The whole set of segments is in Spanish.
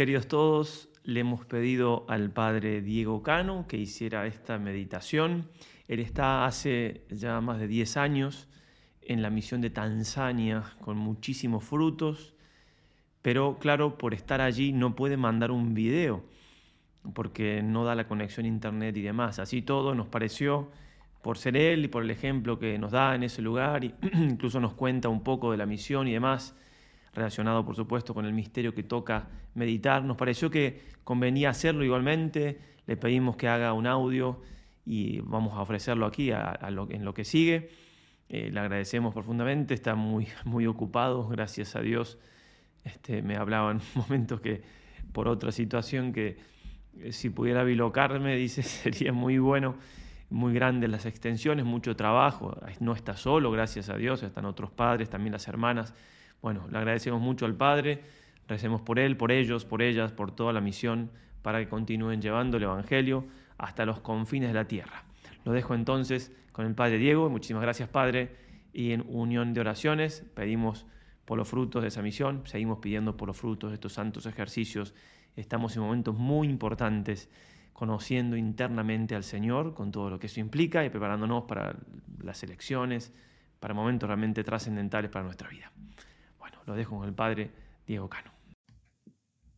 Queridos todos, le hemos pedido al padre Diego Cano que hiciera esta meditación. Él está hace ya más de 10 años en la misión de Tanzania con muchísimos frutos, pero claro, por estar allí no puede mandar un video porque no da la conexión a internet y demás. Así todo nos pareció, por ser él y por el ejemplo que nos da en ese lugar, incluso nos cuenta un poco de la misión y demás, relacionado por supuesto con el misterio que toca meditar. Nos pareció que convenía hacerlo igualmente, le pedimos que haga un audio y vamos a ofrecerlo aquí en lo que sigue. Eh, le agradecemos profundamente, está muy, muy ocupado, gracias a Dios. Este, me hablaba en momentos que por otra situación que eh, si pudiera bilocarme, dice, sería muy bueno, muy grandes las extensiones, mucho trabajo. No está solo, gracias a Dios, están otros padres, también las hermanas bueno, le agradecemos mucho al Padre, recemos por Él, por ellos, por ellas, por toda la misión, para que continúen llevando el Evangelio hasta los confines de la tierra. Lo dejo entonces con el Padre Diego, muchísimas gracias Padre, y en unión de oraciones pedimos por los frutos de esa misión, seguimos pidiendo por los frutos de estos santos ejercicios, estamos en momentos muy importantes conociendo internamente al Señor con todo lo que eso implica y preparándonos para las elecciones, para momentos realmente trascendentales para nuestra vida. Lo dejo con el padre Diego Cano.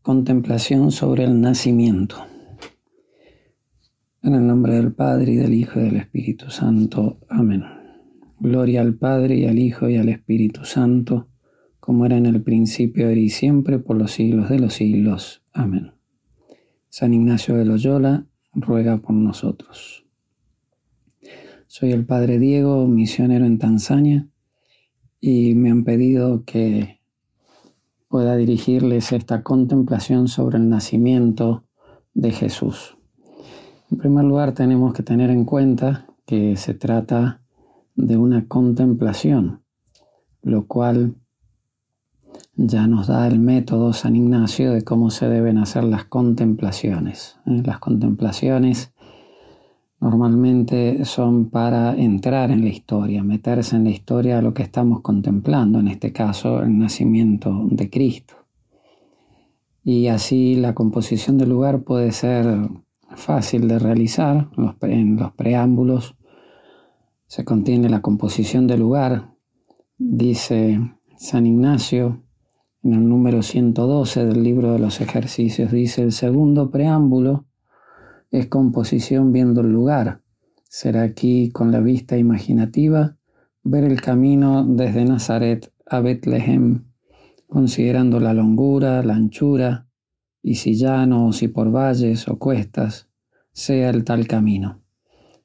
Contemplación sobre el nacimiento. En el nombre del Padre y del Hijo y del Espíritu Santo. Amén. Gloria al Padre y al Hijo y al Espíritu Santo, como era en el principio, ahora y siempre, por los siglos de los siglos. Amén. San Ignacio de Loyola, ruega por nosotros. Soy el Padre Diego, misionero en Tanzania, y me han pedido que pueda dirigirles esta contemplación sobre el nacimiento de Jesús. En primer lugar, tenemos que tener en cuenta que se trata de una contemplación, lo cual ya nos da el método San Ignacio de cómo se deben hacer las contemplaciones. ¿eh? Las contemplaciones normalmente son para entrar en la historia, meterse en la historia de lo que estamos contemplando, en este caso el nacimiento de Cristo. Y así la composición del lugar puede ser fácil de realizar. En los preámbulos se contiene la composición del lugar. Dice San Ignacio en el número 112 del libro de los ejercicios, dice el segundo preámbulo es composición viendo el lugar. Será aquí con la vista imaginativa ver el camino desde Nazaret a Betlehem, considerando la longura, la anchura, y si llano o si por valles o cuestas sea el tal camino.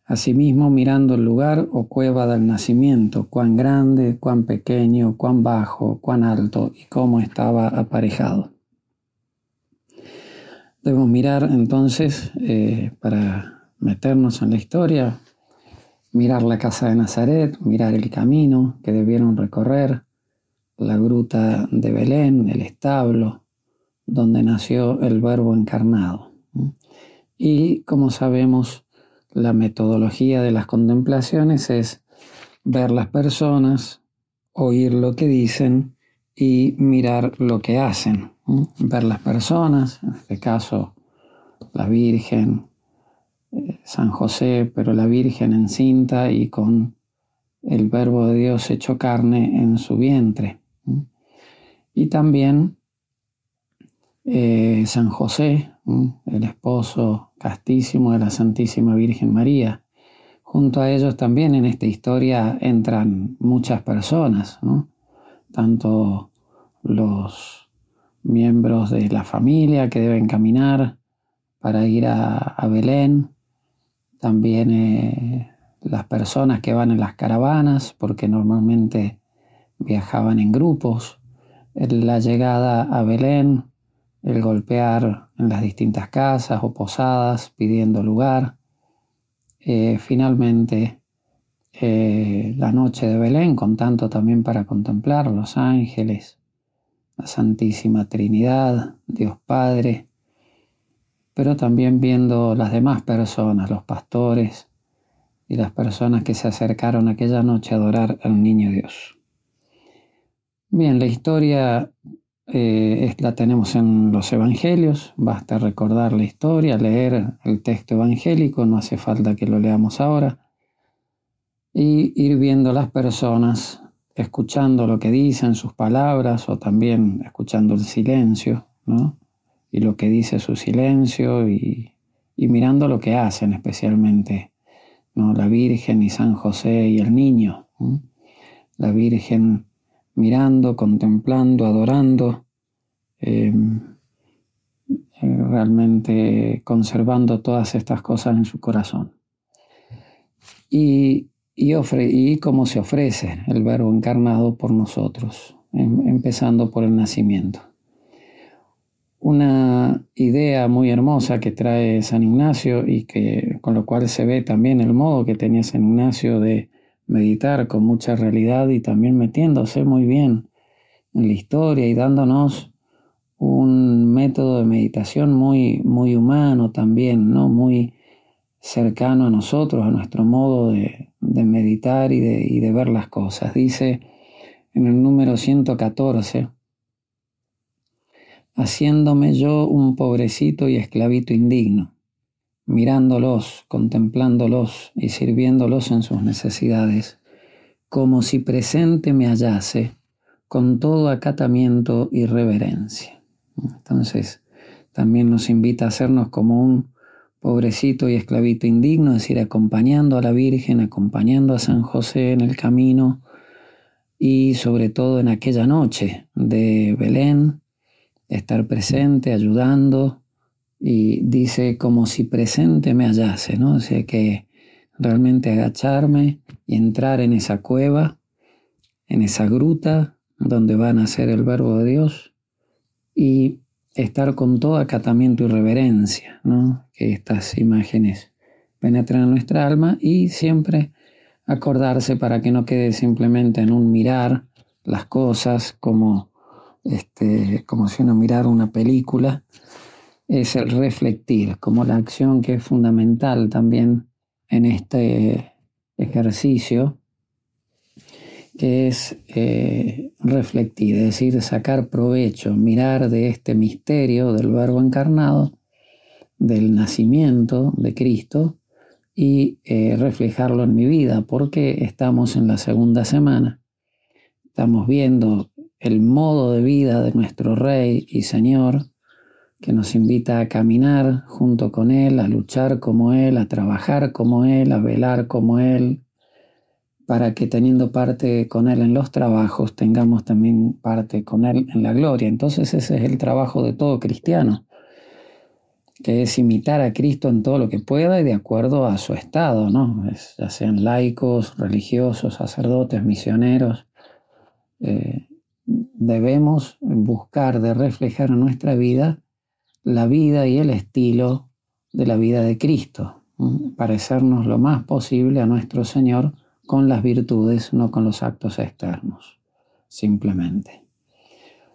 Asimismo, mirando el lugar o cueva del nacimiento, cuán grande, cuán pequeño, cuán bajo, cuán alto y cómo estaba aparejado. Debemos mirar entonces, eh, para meternos en la historia, mirar la casa de Nazaret, mirar el camino que debieron recorrer, la gruta de Belén, el establo, donde nació el verbo encarnado. Y como sabemos, la metodología de las contemplaciones es ver las personas, oír lo que dicen y mirar lo que hacen ver las personas, en este caso la Virgen, eh, San José, pero la Virgen encinta y con el Verbo de Dios hecho carne en su vientre. Y también eh, San José, el esposo castísimo de la Santísima Virgen María. Junto a ellos también en esta historia entran muchas personas, tanto los miembros de la familia que deben caminar para ir a, Belén, también eh, las personas que van en las caravanas, porque normalmente viajaban en grupos, la llegada a Belén, el golpear en las distintas casas o posadas pidiendo lugar, eh, finalmente eh, la noche de Belén, con tanto también para contemplar los ángeles, la Santísima Trinidad, Dios Padre, pero también viendo las demás personas, los pastores y las personas que se acercaron aquella noche a adorar al Niño Dios. Bien, la historia eh, la tenemos en los evangelios, basta recordar la historia, leer el texto evangélico, no hace falta que lo leamos ahora, y ir viendo las personas, escuchando lo que dicen, sus palabras, o también escuchando el silencio. Y lo que dice su silencio, y, mirando lo que hacen especialmente, ¿no? La Virgen y San José y el niño, la Virgen mirando, contemplando, adorando, em, eh, realmente conservando todas estas cosas en su corazón. Y, y, y cómo se ofrece el verbo encarnado por nosotros, em, empezando por el nacimiento. Una idea muy hermosa que trae San Ignacio y que con lo cual se ve también el modo que tenía San Ignacio de meditar con mucha realidad y también metiéndose muy bien en la historia y dándonos un método de meditación muy, muy humano también, ¿no? muy cercano a nosotros, a nuestro modo de, meditar y de, y de ver las cosas. Dice en el número 114, haciéndome yo un pobrecito y esclavito indigno mirándolos, contemplándolos y sirviéndolos en sus necesidades, como si presente me hallase con todo acatamiento y reverencia. Entonces, también nos invita a hacernos como un pobrecito y esclavito indigno, es decir, acompañando a la Virgen, acompañando a San José en el camino y sobre todo en aquella noche de Belén, estar presente, ayudando, y dice como si presente me hallase, ¿no? O sea que realmente agacharme y entrar en esa cueva, en esa gruta donde va a nacer el verbo de Dios y estar con todo acatamiento y reverencia, ¿no? Que estas imágenes penetren en nuestra alma y siempre acordarse para que no quede simplemente en un mirar las cosas como, este, como si uno mirara una película, es el reflectir, como la acción que es fundamental también en este ejercicio, que es eh, reflectir, es decir, sacar provecho, mirar de este misterio del Verbo encarnado, del nacimiento de Cristo y eh, reflejarlo en mi vida, porque estamos en la segunda semana, estamos viendo el modo de vida de nuestro Rey y Señor, que nos invita a caminar junto con Él, a luchar como Él, a trabajar como Él, a velar como Él, para que teniendo parte con Él en los trabajos, tengamos también parte con Él en la gloria. Entonces ese es el trabajo de todo cristiano, que es imitar a Cristo en todo lo que pueda y de acuerdo a su estado, ¿no? ya sean laicos, religiosos, sacerdotes, misioneros. Eh, debemos buscar de reflejar en nuestra vida la vida y el estilo de la vida de Cristo, parecernos lo más posible a nuestro Señor con las virtudes, no con los actos externos, simplemente.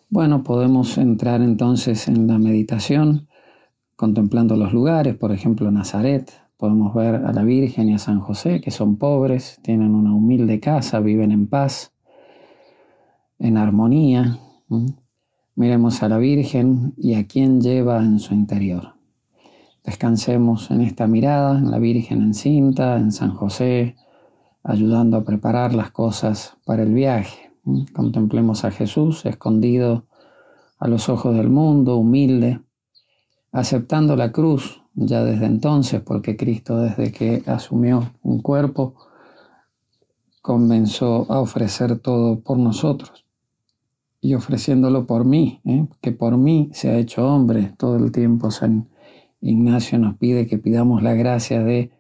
Bueno, podemos entrar entonces en la meditación contemplando los lugares, por ejemplo Nazaret, podemos ver a la Virgen y a San José, que son pobres, tienen una humilde casa, viven en paz, en armonía. Miremos a la Virgen y a quien lleva en su interior. Descansemos en esta mirada, en la Virgen encinta, en San José, ayudando a preparar las cosas para el viaje. Contemplemos a Jesús escondido a los ojos del mundo, humilde, aceptando la cruz ya desde entonces, porque Cristo desde que asumió un cuerpo, comenzó a ofrecer todo por nosotros y ofreciéndolo por mí, ¿eh? que por mí se ha hecho hombre. Todo el tiempo San Ignacio nos pide que pidamos la gracia de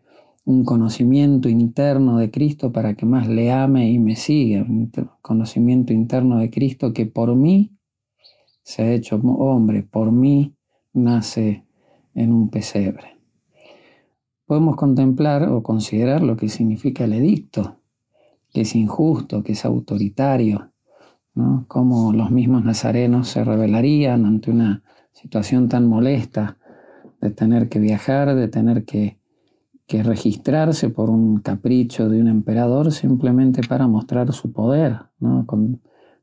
un conocimiento interno de Cristo para que más le ame y me siga, un conocimiento interno de Cristo que por mí se ha hecho hombre, por mí nace en un pesebre. Podemos contemplar o considerar lo que significa el edicto, que es injusto, que es autoritario, ¿no? Cómo los mismos nazarenos se rebelarían ante una situación tan molesta de tener que viajar, de tener que, registrarse por un capricho de un emperador simplemente para mostrar su poder. ¿no?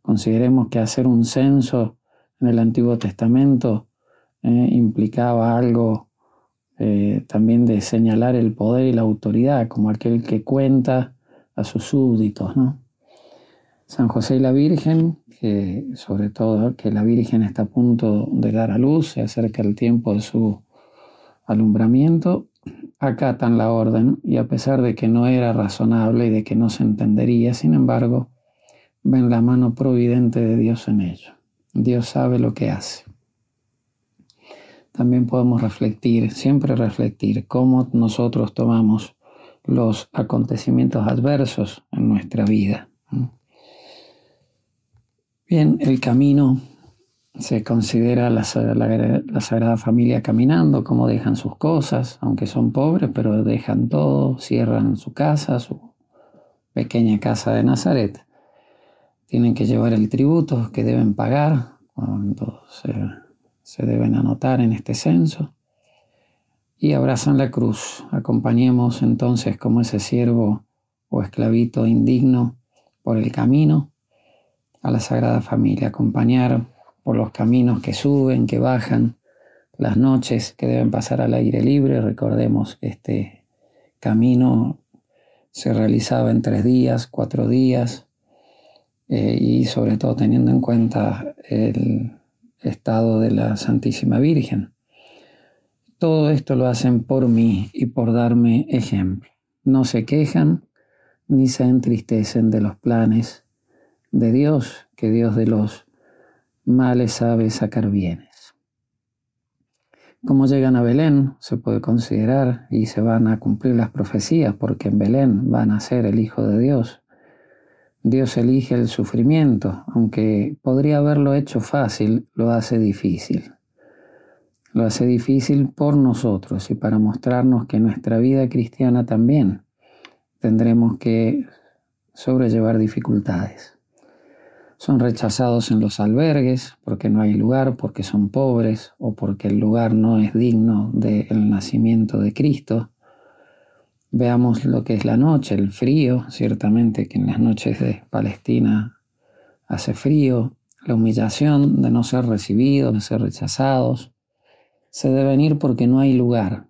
consideremos que hacer un censo en el Antiguo Testamento eh, implicaba algo eh, también de señalar el poder y la autoridad como aquel que cuenta a sus súbditos. ¿no? San José y la Virgen, que sobre todo que la Virgen está a punto de dar a luz, se acerca el tiempo de su alumbramiento, acatan la orden y a pesar de que no era razonable y de que no se entendería, sin embargo, ven la mano providente de Dios en ello. Dios sabe lo que hace. También podemos reflectir, siempre reflectir, cómo nosotros tomamos los acontecimientos adversos en nuestra vida. Bien, el camino se considera la, la, Sagrada Familia caminando, como dejan sus cosas, aunque son pobres, pero dejan todo, cierran su casa, su pequeña casa de Nazaret. Tienen que llevar el tributo que deben pagar cuando se, se deben anotar en este censo. Y abrazan la cruz. Acompañemos entonces como ese siervo o esclavito indigno por el camino a la Sagrada Familia, acompañar por los caminos que suben, que bajan, las noches que deben pasar al aire libre. Recordemos que este camino se realizaba en tres días, cuatro días, eh, y sobre todo teniendo en cuenta el estado de la Santísima Virgen. Todo esto lo hacen por mí y por darme ejemplo. No se quejan ni se entristecen de los planes de Dios, que Dios de los males sabe sacar bienes. Como llegan a Belén, se puede considerar y se van a cumplir las profecías, porque en Belén van a ser el Hijo de Dios. Dios elige el sufrimiento, aunque podría haberlo hecho fácil, lo hace difícil. Lo hace difícil por nosotros y para mostrarnos que nuestra vida cristiana también tendremos que sobrellevar dificultades son rechazados en los albergues porque no hay lugar, porque son pobres o porque el lugar no es digno del nacimiento de Cristo. Veamos lo que es la noche, el frío, ciertamente que en las noches de Palestina hace frío, la humillación de no ser recibidos, de ser rechazados, se deben ir porque no hay lugar.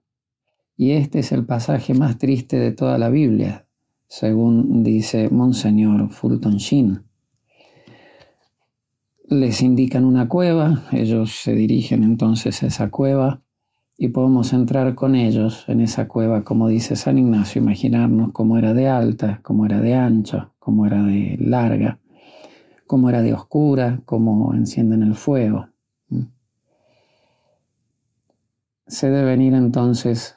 Y este es el pasaje más triste de toda la Biblia, según dice Monseñor Fulton Sheen les indican una cueva, ellos se dirigen entonces a esa cueva y podemos entrar con ellos en esa cueva, como dice San Ignacio, imaginarnos cómo era de alta, cómo era de ancha, cómo era de larga, cómo era de oscura, cómo encienden el fuego. Se deben ir entonces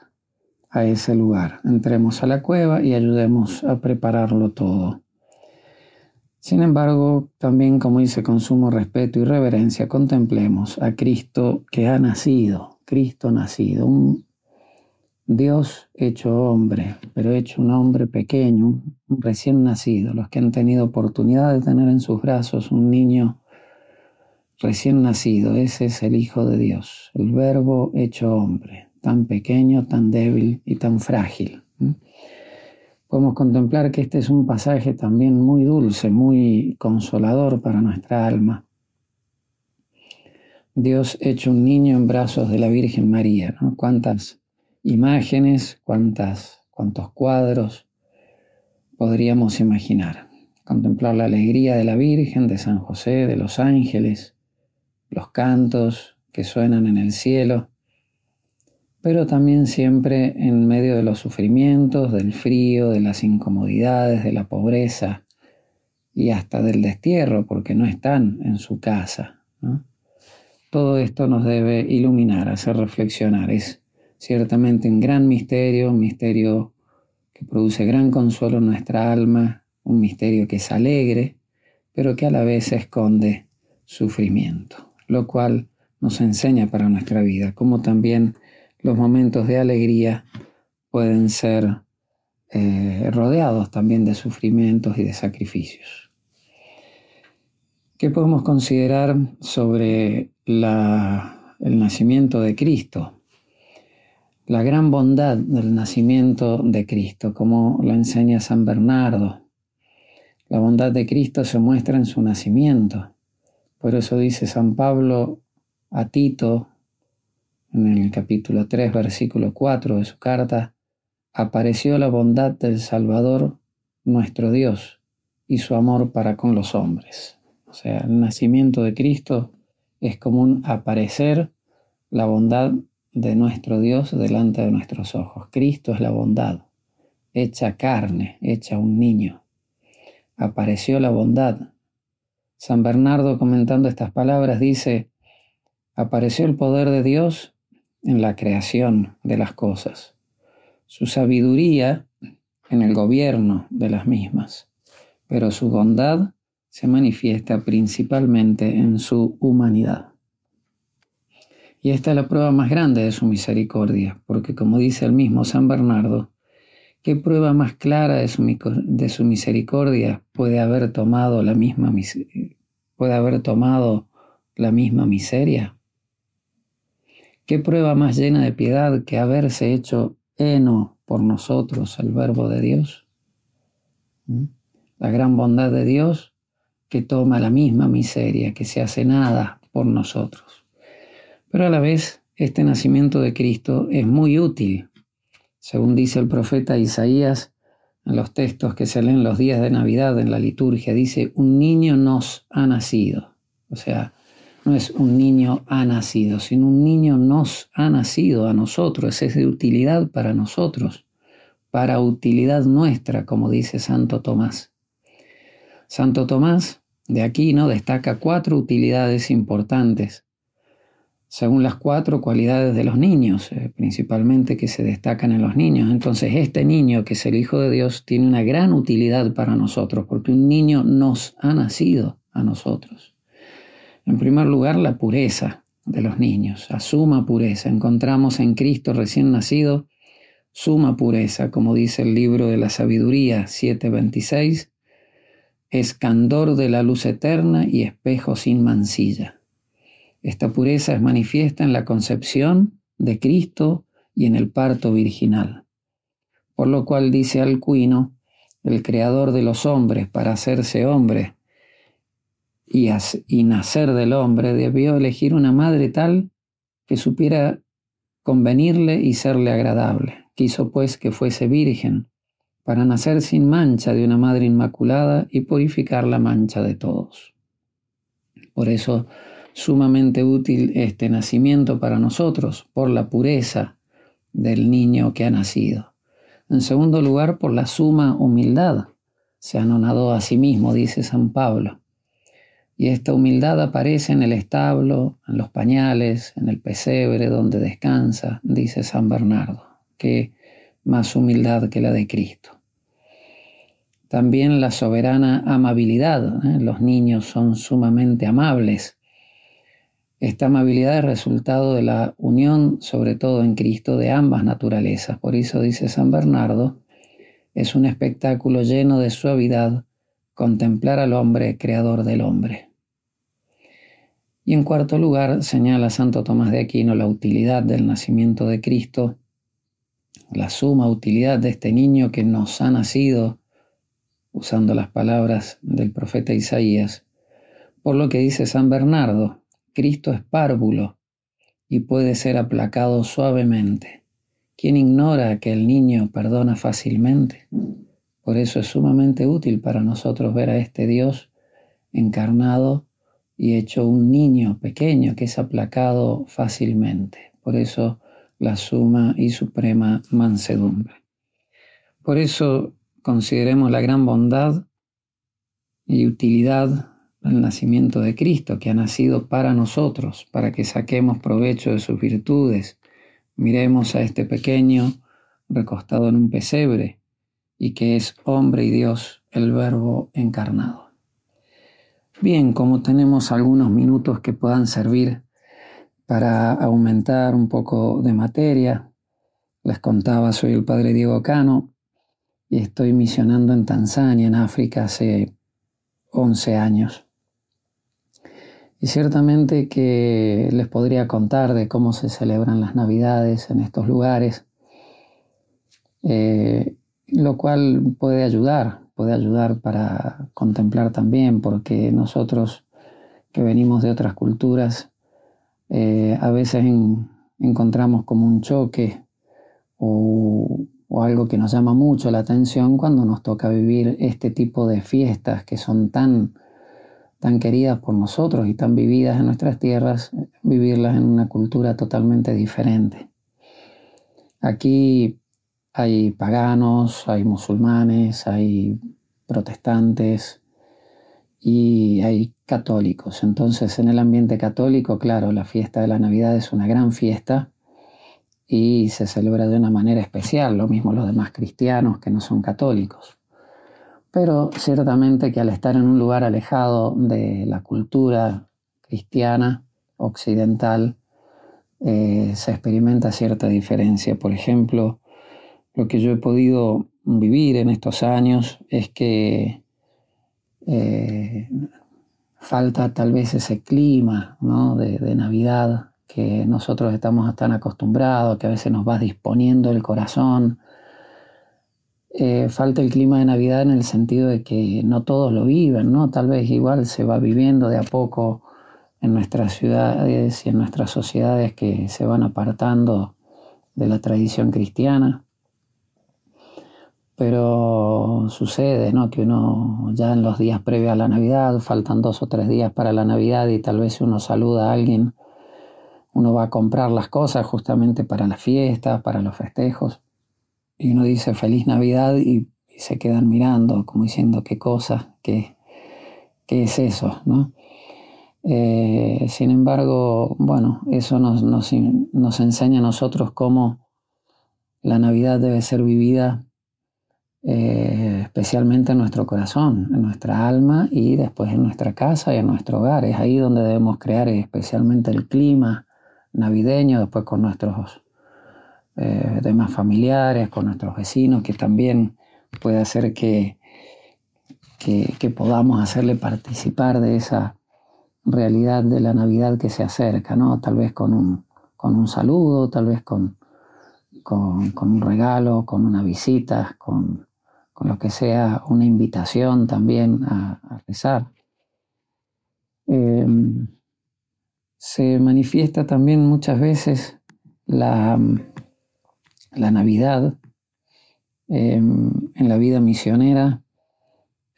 a ese lugar. Entremos a la cueva y ayudemos a prepararlo todo. Sin embargo, también como dice con sumo respeto y reverencia, contemplemos a Cristo que ha nacido, Cristo nacido, un Dios hecho hombre, pero hecho un hombre pequeño, un recién nacido, los que han tenido oportunidad de tener en sus brazos un niño recién nacido, ese es el Hijo de Dios, el Verbo hecho hombre, tan pequeño, tan débil y tan frágil podemos contemplar que este es un pasaje también muy dulce, muy consolador para nuestra alma. Dios hecho un niño en brazos de la Virgen María. Cuántas imágenes, cuántas, cuántos cuadros podríamos imaginar. Contemplar la alegría de la Virgen, de San José, de los ángeles, los cantos que suenan en el cielo, pero también siempre en medio de los sufrimientos, del frío, de las incomodidades, de la pobreza y hasta del destierro, porque no están en su casa. Todo esto nos debe iluminar, hacer reflexionar. Es ciertamente un gran misterio, un misterio que produce gran consuelo en nuestra alma, un misterio que es alegre, pero que a la vez esconde sufrimiento, lo cual nos enseña para nuestra vida, como también los momentos de alegría pueden ser eh, rodeados también de sufrimientos y de sacrificios. ¿Qué podemos considerar sobre el nacimiento de Cristo? La gran bondad del nacimiento de Cristo, como lo enseña San Bernardo. La bondad de Cristo se muestra en su nacimiento, Por eso dice San Pablo a Tito en el capítulo 3, versículo 4 de su carta, apareció la bondad del Salvador nuestro Dios y su amor para con los hombres. O sea, el nacimiento de Cristo es como un aparecer la bondad de nuestro Dios delante de nuestros ojos. Cristo es la bondad, hecha carne, hecha un niño. Apareció la bondad. San Bernardo comentando estas palabras dice, apareció el poder de Dios en la creación de las cosas, su sabiduría en el gobierno de las mismas, pero su bondad se manifiesta principalmente en su humanidad. Y esta es la prueba más grande de su misericordia, porque como dice el mismo San Bernardo, ¿qué prueba más clara de su, misericordia puede haber tomado la misma puede haber tomado la misma miseria? ¿Qué prueba más llena de piedad que haberse hecho heno por nosotros el verbo de Dios? ¿Mm? La gran bondad de Dios que toma la misma miseria, que se hace nada por nosotros. Pero a la vez, este nacimiento de Cristo es muy útil. Según dice el profeta Isaías, en los textos que se leen los días de Navidad en la liturgia, dice, un niño nos ha nacido. O sea, no es un niño ha nacido, sino un niño nos ha nacido a nosotros, es de utilidad para nosotros, para utilidad nuestra, como dice Santo Tomás. Santo Tomás de aquí no destaca cuatro utilidades importantes, según las cuatro cualidades de los niños, eh, principalmente que se destacan en los niños. Entonces, este niño, que es el Hijo de Dios, tiene una gran utilidad para nosotros, porque un niño nos ha nacido a nosotros. En primer lugar, la pureza de los niños, a suma pureza. Encontramos en Cristo recién nacido suma pureza, como dice el libro de la sabiduría 7.26, escandor de la luz eterna y espejo sin mancilla. Esta pureza es manifiesta en la concepción de Cristo y en el parto virginal. Por lo cual dice Alcuino, el creador de los hombres para hacerse hombre, y, nacer del hombre, debió elegir una madre tal que supiera convenirle y serle agradable. Quiso pues que fuese virgen, para nacer sin mancha de una madre inmaculada y purificar la mancha de todos. Por eso, sumamente útil este nacimiento para nosotros, por la pureza del niño que ha nacido. En segundo lugar, por la suma humildad. Se anonadó a sí mismo, dice San Pablo. Y esta humildad aparece en el establo, en los pañales, en el pesebre donde descansa, dice San Bernardo, que más humildad que la de Cristo. También la soberana amabilidad. ¿eh? Los niños son sumamente amables. Esta amabilidad es resultado de la unión, sobre todo en Cristo, de ambas naturalezas. Por eso dice San Bernardo, es un espectáculo lleno de suavidad contemplar al hombre creador del hombre. Y en cuarto lugar, señala Santo Tomás de Aquino la utilidad del nacimiento de Cristo, la suma utilidad de este niño que nos ha nacido, usando las palabras del profeta Isaías, por lo que dice San Bernardo, Cristo es párvulo y puede ser aplacado suavemente. ¿Quién ignora que el niño perdona fácilmente? Por eso es sumamente útil para nosotros ver a este Dios encarnado y hecho un niño pequeño que es aplacado fácilmente. Por eso la suma y suprema mansedumbre. Por eso consideremos la gran bondad y utilidad del nacimiento de Cristo, que ha nacido para nosotros, para que saquemos provecho de sus virtudes. Miremos a este pequeño recostado en un pesebre y que es hombre y Dios, el Verbo encarnado. Bien, como tenemos algunos minutos que puedan servir para aumentar un poco de materia, les contaba, soy el padre Diego Cano y estoy misionando en Tanzania, en África, hace 11 años. Y ciertamente que les podría contar de cómo se celebran las Navidades en estos lugares, eh, lo cual puede ayudar puede ayudar para contemplar también, porque nosotros que venimos de otras culturas, eh, a veces encontramos como un choque o, algo que nos llama mucho la atención cuando nos toca vivir este tipo de fiestas que son tan, tan queridas por nosotros y tan vividas en nuestras tierras, vivirlas en una cultura totalmente diferente. Aquí hay paganos, hay musulmanes, hay protestantes y hay católicos. Entonces, en el ambiente católico, claro, la fiesta de la Navidad es una gran fiesta y se celebra de una manera especial, lo mismo los demás cristianos que no son católicos. Pero ciertamente que al estar en un lugar alejado de la cultura cristiana occidental, eh, se experimenta cierta diferencia. Por ejemplo, lo que yo he podido vivir en estos años es que eh, falta tal vez ese clima de, Navidad que nosotros estamos tan acostumbrados, que a veces nos va disponiendo el corazón. Eh, falta el clima de Navidad en el sentido de que no todos lo viven, ¿no? Tal vez igual se va viviendo de a poco en nuestras ciudades y en nuestras sociedades que se van apartando de la tradición cristiana pero sucede, ¿no? Que uno ya en los días previos a la Navidad, faltan dos o tres días para la Navidad y tal vez uno saluda a alguien, uno va a comprar las cosas justamente para las fiestas, para los festejos, y uno dice feliz Navidad y, se quedan mirando como diciendo qué cosa, qué, qué es eso, ¿no? Eh, sin embargo, bueno, eso nos, nos, nos enseña a nosotros cómo la Navidad debe ser vivida eh, especialmente en nuestro corazón, en nuestra alma y después en nuestra casa y en nuestro hogar. Es ahí donde debemos crear especialmente el clima navideño, después con nuestros eh, demás familiares, con nuestros vecinos, que también puede hacer que, que, podamos hacerle participar de esa realidad de la Navidad que se acerca, ¿no? Tal vez con un, con un saludo, tal vez con, con un regalo, con una visita, con, lo que sea una invitación también a, rezar. Em, se manifiesta también muchas veces la, la Navidad em, en la vida misionera,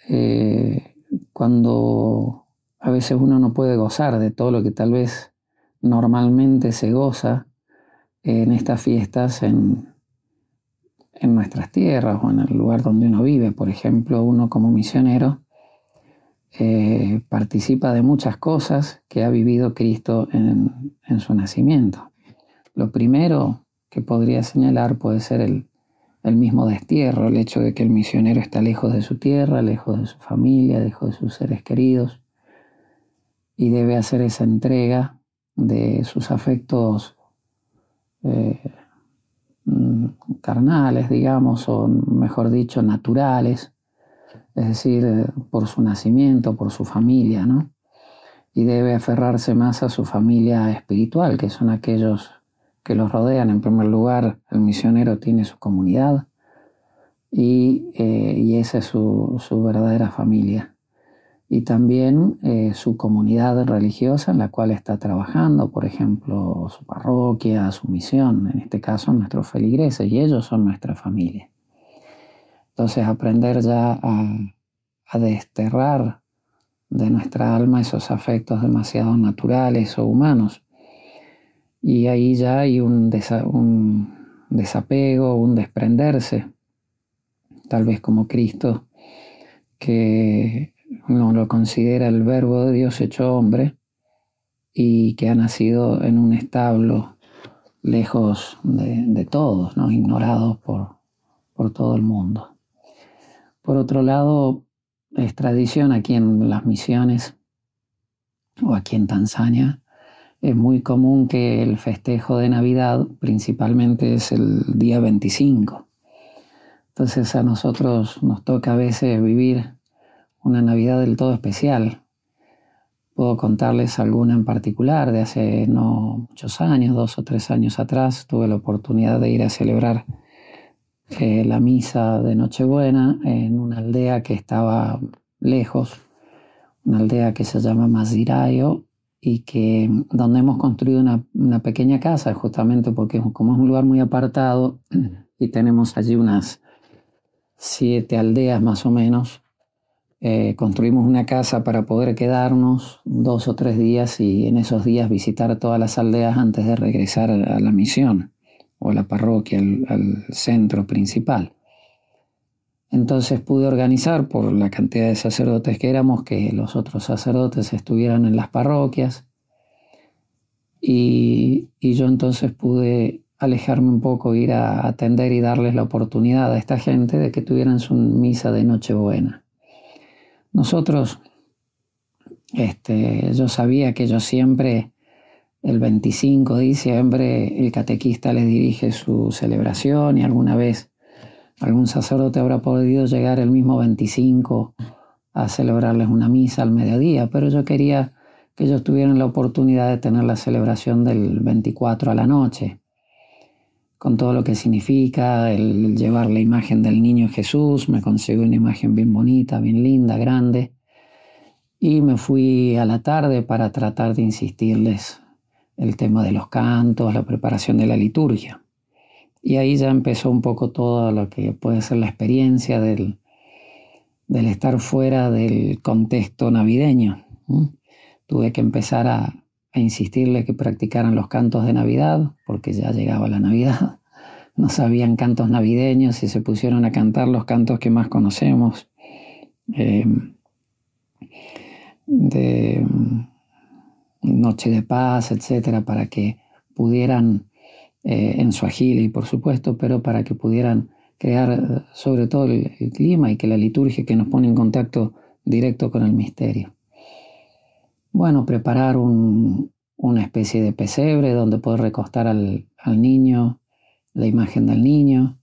eh, cuando a veces uno no puede gozar de todo lo que tal vez normalmente se goza en estas fiestas en, en nuestras tierras o en el lugar donde uno vive. Por ejemplo, uno como misionero eh, participa de muchas cosas que ha vivido Cristo en, su nacimiento. Lo primero que podría señalar puede ser el, mismo destierro, el hecho de que el misionero está lejos de su tierra, lejos de su familia, lejos de sus seres queridos, y debe hacer esa entrega de sus afectos eh, carnales, digamos, o mejor dicho, naturales, es decir, por su nacimiento, por su familia, ¿no? Y debe aferrarse más a su familia espiritual, que son aquellos que los rodean. En primer lugar, el misionero tiene su comunidad y, eh, esa es su verdadera familia y también eh, su comunidad religiosa en la cual está trabajando, por ejemplo, su parroquia, su misión, en este caso nuestros feligreses, y ellos son nuestra familia. Entonces aprender ya a, desterrar de nuestra alma esos afectos demasiado naturales o humanos. Y ahí ya hay un, un desapego, un desprenderse, tal vez como Cristo, que uno lo considera el verbo de Dios hecho hombre y que ha nacido en un establo lejos de, todos, ¿no? ignorados por, por todo el mundo. Por otro lado, es tradición aquí en las misiones o aquí en Tanzania, es muy común que el festejo de Navidad principalmente es el día 25. Entonces a nosotros nos toca a veces vivir una Navidad del todo especial. Puedo contarles alguna en particular de hace no muchos años, dos o tres años atrás, tuve la oportunidad de ir a celebrar eh, la misa de Nochebuena en una aldea que estaba lejos, una aldea que se llama Mazirayo y que donde hemos construido una, una, pequeña casa, justamente porque como es un lugar muy apartado y tenemos allí unas siete aldeas más o menos, eh, construimos una casa para poder quedarnos dos o tres días y en esos días visitar todas las aldeas antes de regresar a la misión o a la parroquia, al centro principal. Entonces pude organizar por la cantidad de sacerdotes que éramos que los otros sacerdotes estuvieran en las parroquias y, yo entonces pude alejarme un poco, ir a atender y darles la oportunidad a esta gente de que tuvieran su misa de Nochebuena. Nosotros, este, yo sabía que yo siempre, el 25 de diciembre, el catequista les dirige su celebración y alguna vez algún sacerdote habrá podido llegar el mismo 25 a celebrarles una misa al mediodía, pero yo quería que ellos tuvieran la oportunidad de tener la celebración del 24 a la noche, con todo lo que significa el llevar la imagen del niño Jesús, me conseguí una imagen bien bonita, bien linda, grande, y me fui a la tarde para tratar de insistirles el tema de los cantos, la preparación de la liturgia. Y ahí ya empezó un poco todo lo que puede ser la experiencia del, del estar fuera del contexto navideño. Tuve que empezar a, a insistirle que practicaran los cantos de Navidad, porque ya llegaba la Navidad. No sabían cantos navideños y se pusieron a cantar los cantos que más conocemos. Em, de Noche de Paz, etcétera, para que pudieran eh, en su agili, por supuesto, pero para que pudieran crear eh, sobre todo el, clima y que la liturgia que nos pone en contacto directo con el misterio. Bueno, preparar una especie de pesebre donde poder recostar al, niño, la imagen del niño,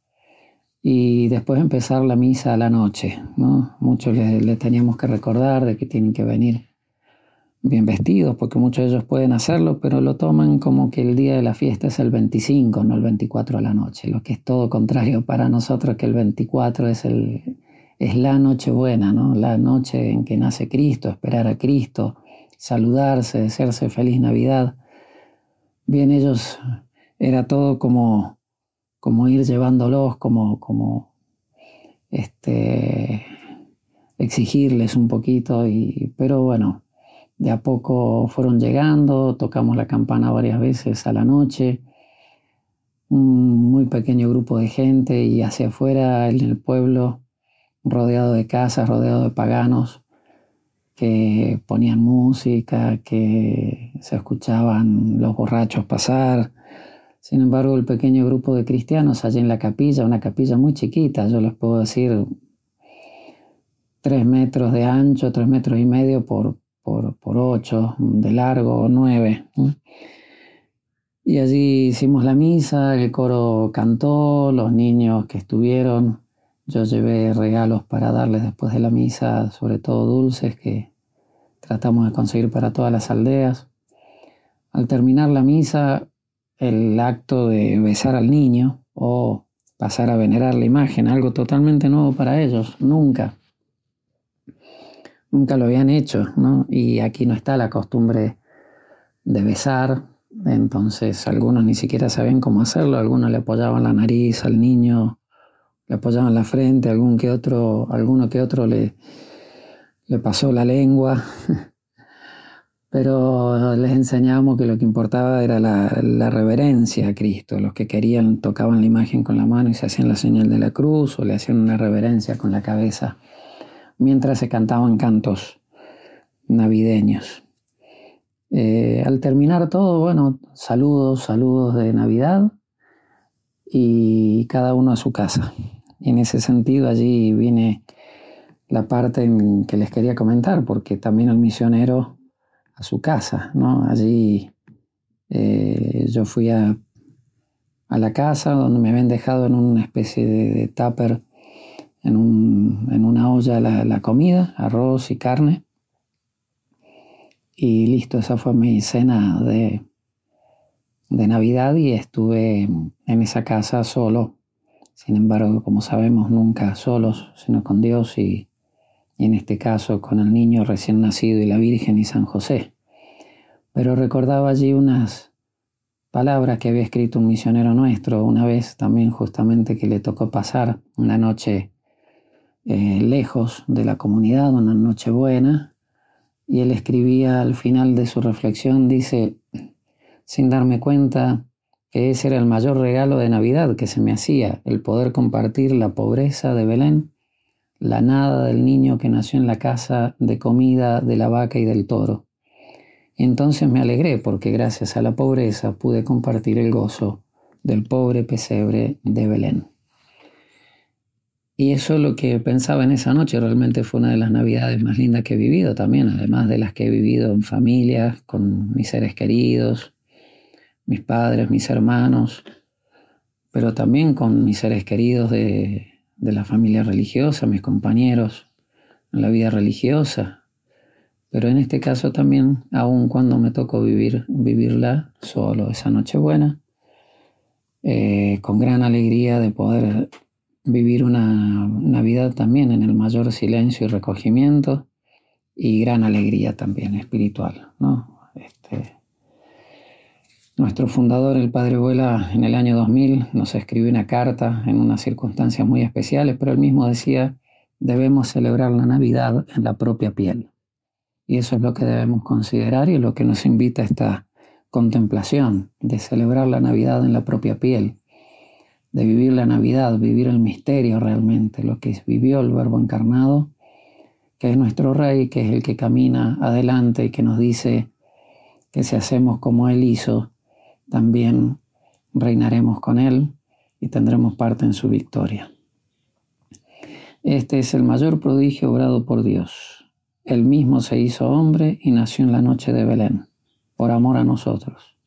y después empezar la misa a la noche. ¿no? Muchos le, teníamos que recordar de que tienen que venir bien vestidos, porque muchos de ellos pueden hacerlo, pero lo toman como que el día de la fiesta es el 25, no el 24 a la noche, lo que es todo contrario para nosotros, que el 24 es, el, es la noche buena, ¿no? la noche en que nace Cristo, esperar a Cristo, saludarse, desearse feliz Navidad. Bien, ellos era todo como, como ir llevándolos, como, como este, exigirles un poquito, y, pero bueno, de a poco fueron llegando, tocamos la campana varias veces a la noche, un muy pequeño grupo de gente y hacia afuera en el pueblo, rodeado de casas, rodeado de paganos que ponían música, que se escuchaban los borrachos pasar. Sin embargo, el pequeño grupo de cristianos allí en la capilla, una capilla muy chiquita, yo les puedo decir tres metros de ancho, tres metros y medio por, por, por 8, de largo 9. Y allí hicimos la misa, el coro cantó, los niños que estuvieron, yo llevé regalos para darles después de la misa, sobre todo dulces que tratamos de conseguir para todas las aldeas. Al terminar la misa, el acto de besar al niño o pasar a venerar la imagen, algo totalmente nuevo para ellos, nunca nunca lo habían hecho, ¿no? Y aquí no está la costumbre de besar, entonces algunos ni siquiera sabían cómo hacerlo, algunos le apoyaban la nariz al niño, le apoyaban la frente, algún que otro, alguno que otro le, le pasó la lengua, pero les enseñamos que lo que importaba era la, la, reverencia a Cristo. Los que querían tocaban la imagen con la mano y se hacían la señal de la cruz o le hacían una reverencia con la cabeza mientras se cantaban cantos navideños. Eh, al terminar todo, bueno, saludos, saludos de Navidad y cada uno a su casa. En ese sentido allí viene la parte en que les quería comentar, porque también el misionero a su casa, ¿no? Allí eh, yo fui a, a, la casa donde me habían dejado en una especie de, de tupper en, un, en una olla la, la, comida, arroz y carne. Y listo, esa fue mi cena de, de Navidad y estuve en esa casa solo. Sin embargo, como sabemos, nunca solos, sino con Dios y en este caso con el niño recién nacido y la Virgen y San José. Pero recordaba allí unas palabras que había escrito un misionero nuestro una vez también justamente que le tocó pasar una noche eh, lejos de la comunidad, una noche buena, y él escribía al final de su reflexión, dice, sin darme cuenta que ese era el mayor regalo de Navidad que se me hacía, el poder compartir la pobreza de Belén, la nada del niño que nació en la casa de comida de la vaca y del toro. Entonces me alegré porque gracias a la pobreza pude compartir el gozo del pobre pesebre de Belén. Y eso es lo que pensaba en esa noche. Realmente fue una de las navidades más lindas que he vivido también, además de las que he vivido en familia, con mis seres queridos, mis padres, mis hermanos, pero también con mis seres queridos de, la familia religiosa, mis compañeros en la vida religiosa. Pero en este caso también, aun cuando me tocó vivir, vivirla solo esa noche buena, eh, con gran alegría de poder vivir una Navidad también en el mayor silencio y recogimiento y gran alegría también espiritual, ¿no? Este, nuestro fundador, el Padre Vuela, en el año 2000 nos escribió una carta en unas circunstancias muy especiales, pero él mismo decía, debemos celebrar la Navidad en la propia piel. Y eso es lo que debemos considerar y es lo que nos invita a esta contemplación, de celebrar la Navidad en la propia piel, de vivir la Navidad, vivir el misterio realmente, lo que vivió el Verbo encarnado, que es nuestro Rey, que es el que camina adelante y que nos dice que si hacemos como Él hizo, también reinaremos con Él y tendremos parte en su victoria. Este es el mayor prodigio obrado por Dios. Él mismo se hizo hombre y nació en la noche de Belén, por amor a nosotros.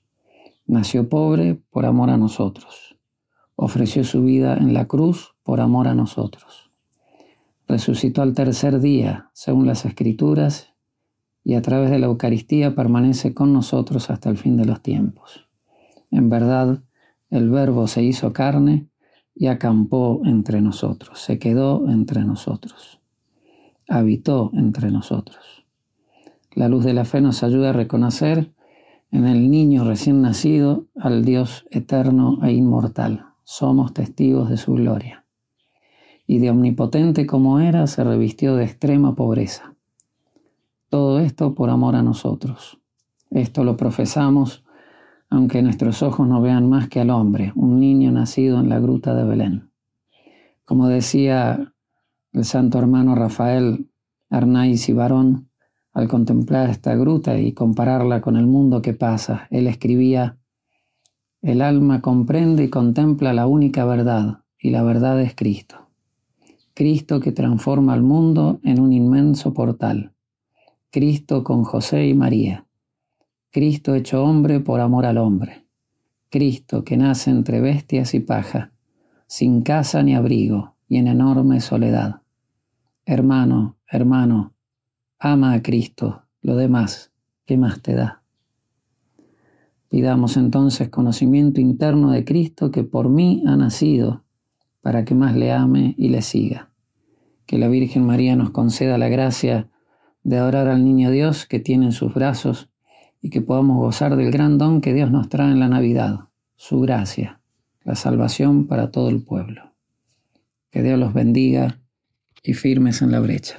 Nació pobre por amor a nosotros. Ofreció su vida en la cruz por amor a nosotros. Resucitó al tercer día, según las Escrituras, y a través de la Eucaristía permanece con nosotros hasta el fin de los tiempos. En verdad, el Verbo se hizo carne y acampó entre nosotros, se quedó entre nosotros, habitó entre nosotros. La luz de la fe nos ayuda a reconocer en el niño recién nacido al Dios eterno e inmortal. Somos testigos de su gloria. Y de omnipotente como era, se revistió de extrema pobreza. Todo esto por amor a nosotros. Esto lo profesamos aunque nuestros ojos no vean más que al hombre, un niño nacido en la gruta de Belén. Como decía el santo hermano Rafael Arnaiz y Barón, al contemplar esta gruta y compararla con el mundo que pasa, él escribía, el alma comprende y contempla la única verdad, y la verdad es Cristo. Cristo que transforma al mundo en un inmenso portal. Cristo con José y María. Cristo hecho hombre por amor al hombre. Cristo que nace entre bestias y paja, sin casa ni abrigo y en enorme soledad. Hermano, hermano, ama a Cristo, lo demás, ¿qué más te da? Pidamos entonces conocimiento interno de Cristo que por mí ha nacido, para que más le ame y le siga. Que la Virgen María nos conceda la gracia de adorar al Niño Dios que tiene en sus brazos y que podamos gozar del gran don que Dios nos trae en la Navidad, su gracia, la salvación para todo el pueblo. Que Dios los bendiga y firmes en la brecha.